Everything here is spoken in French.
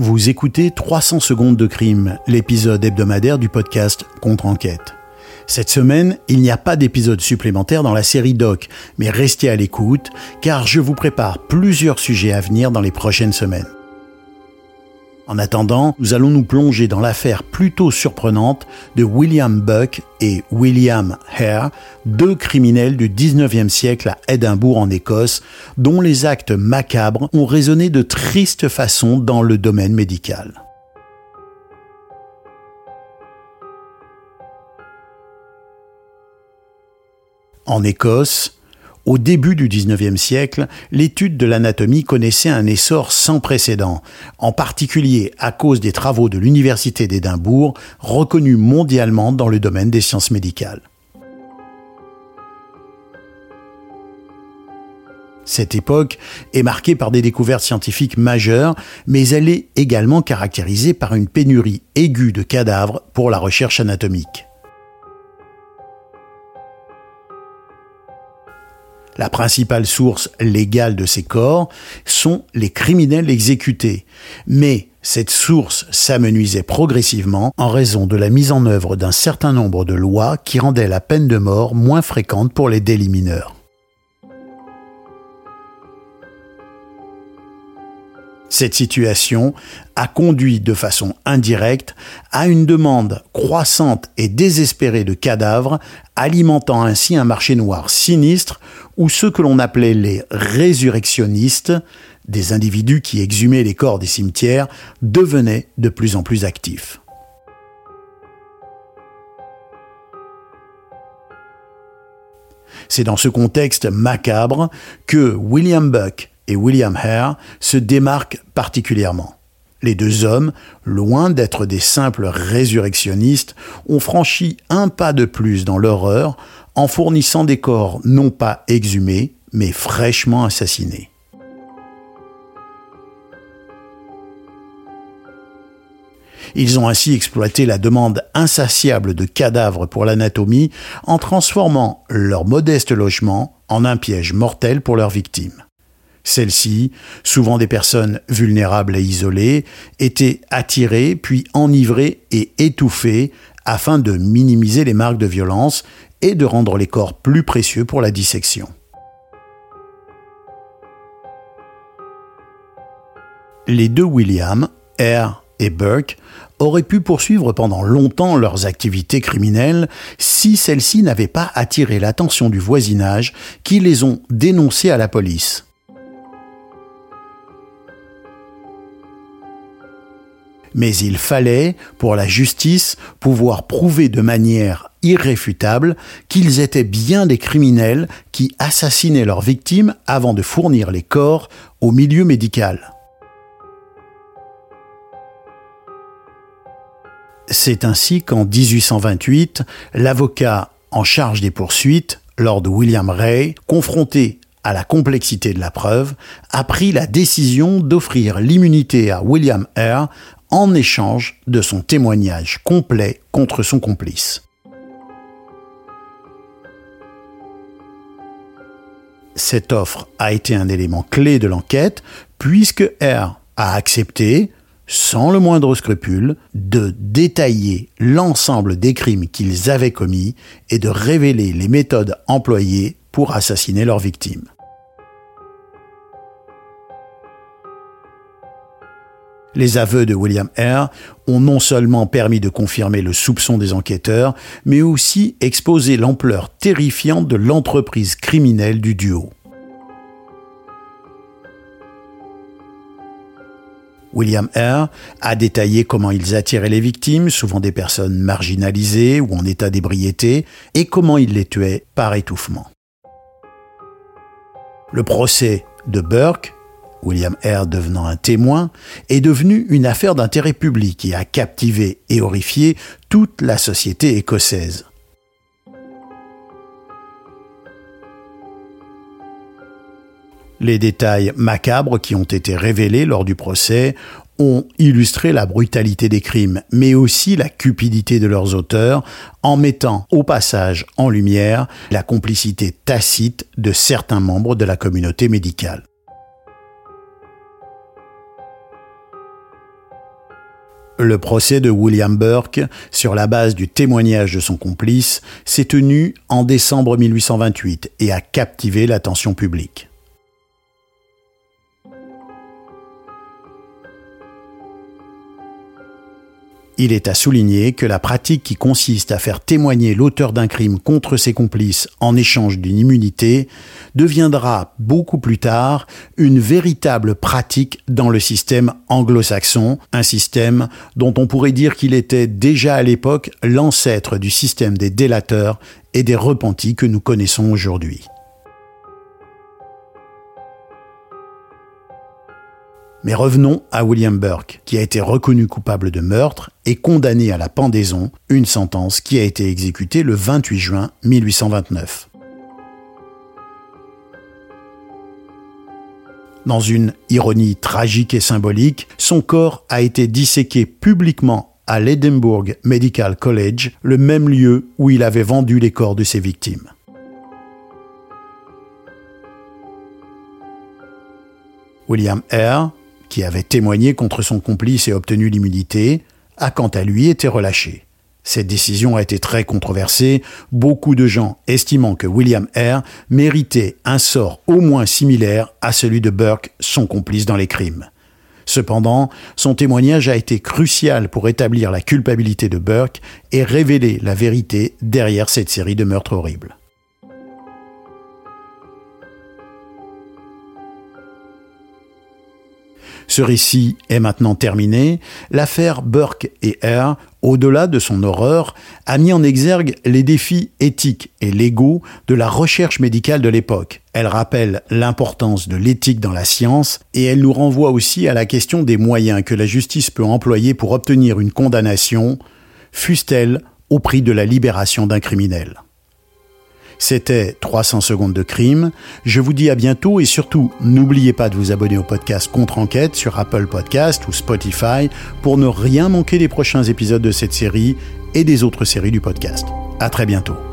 Vous écoutez 300 secondes de crime, l'épisode hebdomadaire du podcast Contre-enquête. Cette semaine, il n'y a pas d'épisode supplémentaire dans la série Doc, mais restez à l'écoute car je vous prépare plusieurs sujets à venir dans les prochaines semaines. En attendant, nous allons nous plonger dans l'affaire plutôt surprenante de William Buck et William Hare, deux criminels du 19e siècle à Édimbourg en Écosse, dont les actes macabres ont résonné de triste façon dans le domaine médical. En Écosse, au début du XIXe siècle, l'étude de l'anatomie connaissait un essor sans précédent, en particulier à cause des travaux de l'Université d'Édimbourg, reconnus mondialement dans le domaine des sciences médicales. Cette époque est marquée par des découvertes scientifiques majeures, mais elle est également caractérisée par une pénurie aiguë de cadavres pour la recherche anatomique. La principale source légale de ces corps sont les criminels exécutés. Mais cette source s'amenuisait progressivement en raison de la mise en œuvre d'un certain nombre de lois qui rendaient la peine de mort moins fréquente pour les délits mineurs. Cette situation a conduit de façon indirecte à une demande croissante et désespérée de cadavres, alimentant ainsi un marché noir sinistre où ceux que l'on appelait les résurrectionnistes, des individus qui exhumaient les corps des cimetières, devenaient de plus en plus actifs. C'est dans ce contexte macabre que William Buck et William Hare se démarquent particulièrement. Les deux hommes, loin d'être des simples résurrectionnistes, ont franchi un pas de plus dans l'horreur en fournissant des corps non pas exhumés, mais fraîchement assassinés. Ils ont ainsi exploité la demande insatiable de cadavres pour l'anatomie en transformant leur modeste logement en un piège mortel pour leurs victimes. Celles-ci, souvent des personnes vulnérables et isolées, étaient attirées puis enivrées et étouffées afin de minimiser les marques de violence et de rendre les corps plus précieux pour la dissection. Les deux William, Eyre et Burke, auraient pu poursuivre pendant longtemps leurs activités criminelles si celles-ci n'avaient pas attiré l'attention du voisinage qui les ont dénoncés à la police. Mais il fallait, pour la justice, pouvoir prouver de manière irréfutable qu'ils étaient bien des criminels qui assassinaient leurs victimes avant de fournir les corps au milieu médical. C'est ainsi qu'en 1828, l'avocat en charge des poursuites, Lord William Ray, confronté à la complexité de la preuve, a pris la décision d'offrir l'immunité à William Eyre en échange de son témoignage complet contre son complice. Cette offre a été un élément clé de l'enquête puisque R a accepté, sans le moindre scrupule, de détailler l'ensemble des crimes qu'ils avaient commis et de révéler les méthodes employées pour assassiner leurs victimes. Les aveux de William Hare ont non seulement permis de confirmer le soupçon des enquêteurs, mais aussi exposé l'ampleur terrifiante de l'entreprise criminelle du duo. William Hare a détaillé comment ils attiraient les victimes, souvent des personnes marginalisées ou en état d'ébriété, et comment ils les tuaient par étouffement. Le procès de Burke William Hare devenant un témoin, est devenu une affaire d'intérêt public et a captivé et horrifié toute la société écossaise. Les détails macabres qui ont été révélés lors du procès ont illustré la brutalité des crimes, mais aussi la cupidité de leurs auteurs, en mettant au passage en lumière la complicité tacite de certains membres de la communauté médicale. Le procès de William Burke, sur la base du témoignage de son complice, s'est tenu en décembre 1828 et a captivé l'attention publique. Il est à souligner que la pratique qui consiste à faire témoigner l'auteur d'un crime contre ses complices en échange d'une immunité deviendra beaucoup plus tard une véritable pratique dans le système anglo-saxon, un système dont on pourrait dire qu'il était déjà à l'époque l'ancêtre du système des délateurs et des repentis que nous connaissons aujourd'hui. Mais revenons à William Burke, qui a été reconnu coupable de meurtre et condamné à la pendaison, une sentence qui a été exécutée le 28 juin 1829. Dans une ironie tragique et symbolique, son corps a été disséqué publiquement à l'Edinburgh Medical College, le même lieu où il avait vendu les corps de ses victimes. William Eyre, qui avait témoigné contre son complice et obtenu l'immunité, a quant à lui été relâché. Cette décision a été très controversée, beaucoup de gens estimant que William Eyre méritait un sort au moins similaire à celui de Burke, son complice dans les crimes. Cependant, son témoignage a été crucial pour établir la culpabilité de Burke et révéler la vérité derrière cette série de meurtres horribles. Ce récit est maintenant terminé. L'affaire Burke et Eyre, au-delà de son horreur, a mis en exergue les défis éthiques et légaux de la recherche médicale de l'époque. Elle rappelle l'importance de l'éthique dans la science et elle nous renvoie aussi à la question des moyens que la justice peut employer pour obtenir une condamnation, fût-elle au prix de la libération d'un criminel. C'était 300 secondes de crime. Je vous dis à bientôt et surtout, n'oubliez pas de vous abonner au podcast Contre-Enquête sur Apple Podcast ou Spotify pour ne rien manquer des prochains épisodes de cette série et des autres séries du podcast. À très bientôt.